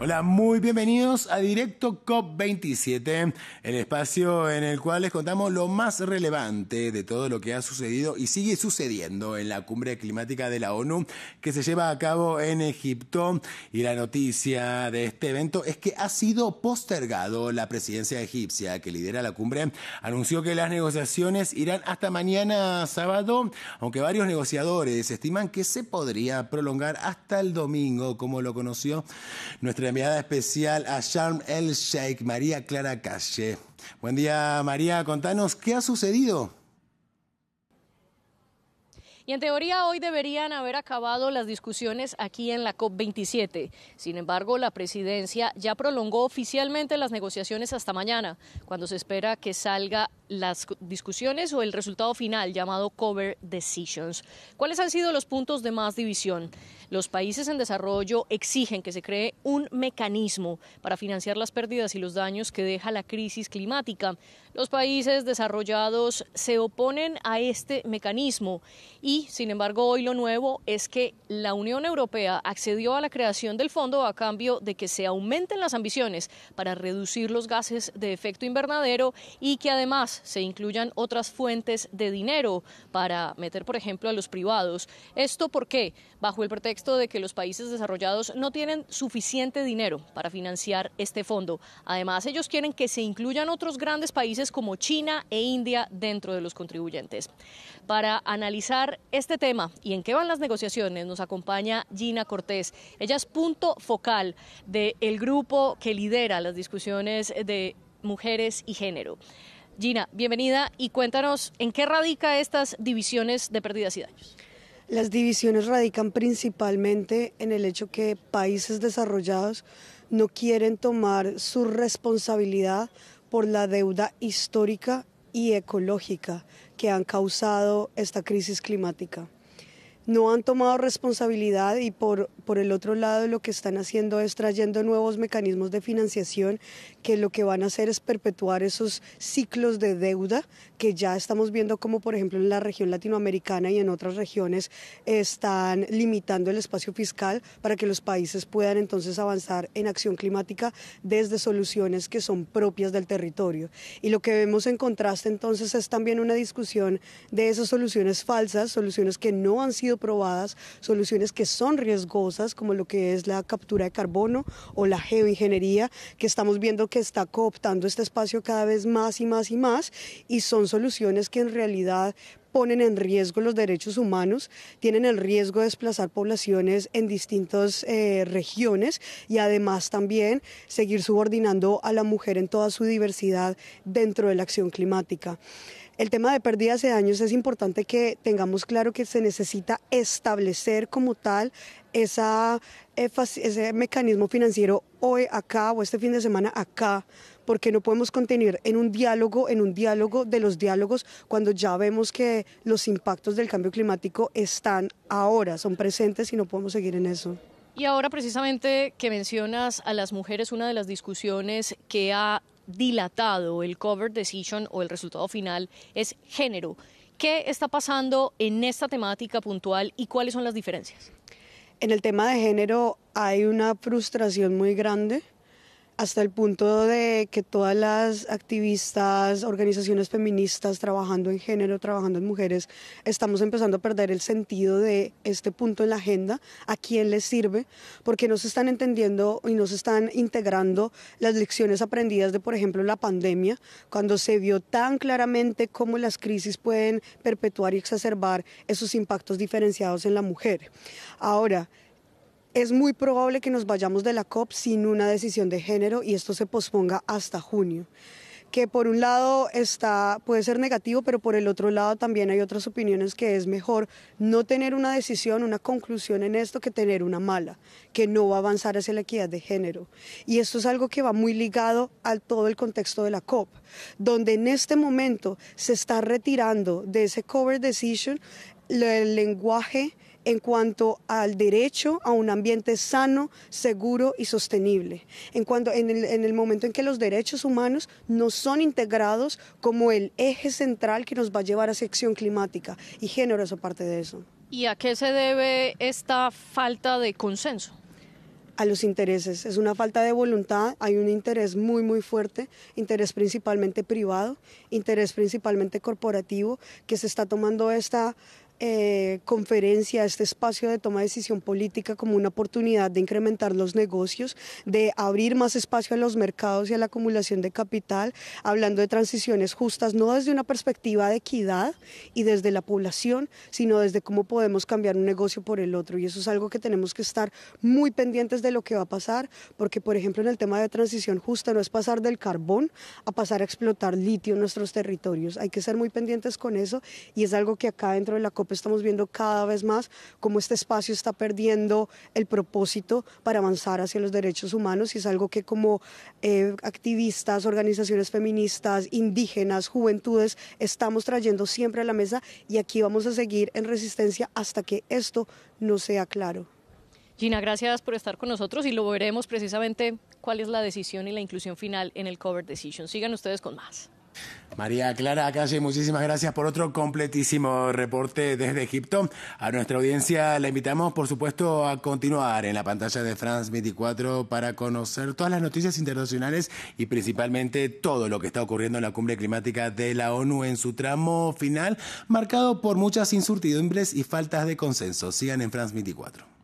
Hola, muy bienvenidos a Directo COP27, el espacio en el cual les contamos lo más relevante de todo lo que ha sucedido y sigue sucediendo en la cumbre climática de la ONU que se lleva a cabo en Egipto. Y la noticia de este evento es que ha sido postergado. La presidencia egipcia que lidera la cumbre anunció que las negociaciones irán hasta mañana sábado, aunque varios negociadores estiman que se podría prolongar hasta el domingo, como lo conoció nuestra enviada especial a Sharm el Sheikh, María Clara Calle. Buen día, María. Contanos qué ha sucedido. Y en teoría hoy deberían haber acabado las discusiones aquí en la COP27. Sin embargo, la presidencia ya prolongó oficialmente las negociaciones hasta mañana, cuando se espera que salga las discusiones o el resultado final llamado Cover Decisions. ¿Cuáles han sido los puntos de más división? Los países en desarrollo exigen que se cree un mecanismo para financiar las pérdidas y los daños que deja la crisis climática. Los países desarrollados se oponen a este mecanismo y, sin embargo, hoy lo nuevo es que la Unión Europea accedió a la creación del fondo a cambio de que se aumenten las ambiciones para reducir los gases de efecto invernadero y que además se incluyan otras fuentes de dinero para meter, por ejemplo, a los privados. ¿Esto por qué? Bajo el pretexto de que los países desarrollados no tienen suficiente dinero para financiar este fondo. Además, ellos quieren que se incluyan otros grandes países como China e India dentro de los contribuyentes. Para analizar este tema y en qué van las negociaciones, nos acompaña Gina Cortés. Ella es punto focal del grupo que lidera las discusiones de mujeres y género. Gina, bienvenida y cuéntanos en qué radica estas divisiones de pérdidas y daños. Las divisiones radican principalmente en el hecho que países desarrollados no quieren tomar su responsabilidad por la deuda histórica y ecológica que han causado esta crisis climática no han tomado responsabilidad y por, por el otro lado lo que están haciendo es trayendo nuevos mecanismos de financiación que lo que van a hacer es perpetuar esos ciclos de deuda que ya estamos viendo como por ejemplo en la región latinoamericana y en otras regiones están limitando el espacio fiscal para que los países puedan entonces avanzar en acción climática desde soluciones que son propias del territorio. Y lo que vemos en contraste entonces es también una discusión de esas soluciones falsas, soluciones que no han sido probadas, soluciones que son riesgosas, como lo que es la captura de carbono o la geoingeniería, que estamos viendo que está cooptando este espacio cada vez más y más y más, y son soluciones que en realidad ponen en riesgo los derechos humanos, tienen el riesgo de desplazar poblaciones en distintas eh, regiones y además también seguir subordinando a la mujer en toda su diversidad dentro de la acción climática. El tema de pérdidas de daños es importante que tengamos claro que se necesita establecer como tal esa, ese mecanismo financiero hoy acá o este fin de semana acá, porque no podemos contener en un diálogo, en un diálogo de los diálogos, cuando ya vemos que los impactos del cambio climático están ahora, son presentes y no podemos seguir en eso. Y ahora precisamente que mencionas a las mujeres, una de las discusiones que ha dilatado el cover decision o el resultado final es género. ¿Qué está pasando en esta temática puntual y cuáles son las diferencias? En el tema de género hay una frustración muy grande hasta el punto de que todas las activistas, organizaciones feministas trabajando en género, trabajando en mujeres, estamos empezando a perder el sentido de este punto en la agenda, a quién les sirve, porque no se están entendiendo y no se están integrando las lecciones aprendidas de, por ejemplo, la pandemia, cuando se vio tan claramente cómo las crisis pueden perpetuar y exacerbar esos impactos diferenciados en la mujer. Ahora, es muy probable que nos vayamos de la COP sin una decisión de género y esto se posponga hasta junio que por un lado está puede ser negativo, pero por el otro lado también hay otras opiniones que es mejor no tener una decisión, una conclusión en esto que tener una mala, que no va a avanzar hacia la equidad de género. Y esto es algo que va muy ligado al todo el contexto de la COP, donde en este momento se está retirando de ese cover decision el lenguaje en cuanto al derecho a un ambiente sano, seguro y sostenible. En, cuanto, en, el, en el momento en que los derechos humanos no son integrados como el eje central que nos va a llevar a acción climática y género es parte de eso. ¿Y a qué se debe esta falta de consenso? a los intereses. Es una falta de voluntad, hay un interés muy, muy fuerte, interés principalmente privado, interés principalmente corporativo, que se está tomando esta eh, conferencia, este espacio de toma de decisión política como una oportunidad de incrementar los negocios, de abrir más espacio a los mercados y a la acumulación de capital, hablando de transiciones justas, no desde una perspectiva de equidad y desde la población, sino desde cómo podemos cambiar un negocio por el otro. Y eso es algo que tenemos que estar muy pendientes de lo que va a pasar, porque por ejemplo en el tema de transición justa no es pasar del carbón a pasar a explotar litio en nuestros territorios. Hay que ser muy pendientes con eso y es algo que acá dentro de la COP estamos viendo cada vez más cómo este espacio está perdiendo el propósito para avanzar hacia los derechos humanos y es algo que como eh, activistas, organizaciones feministas, indígenas, juventudes, estamos trayendo siempre a la mesa y aquí vamos a seguir en resistencia hasta que esto no sea claro. Gina, gracias por estar con nosotros y lo veremos precisamente cuál es la decisión y la inclusión final en el Cover Decision. Sigan ustedes con más. María Clara Calle, muchísimas gracias por otro completísimo reporte desde Egipto. A nuestra audiencia la invitamos, por supuesto, a continuar en la pantalla de France 24 para conocer todas las noticias internacionales y principalmente todo lo que está ocurriendo en la cumbre climática de la ONU en su tramo final, marcado por muchas incertidumbres y faltas de consenso. Sigan en France 24.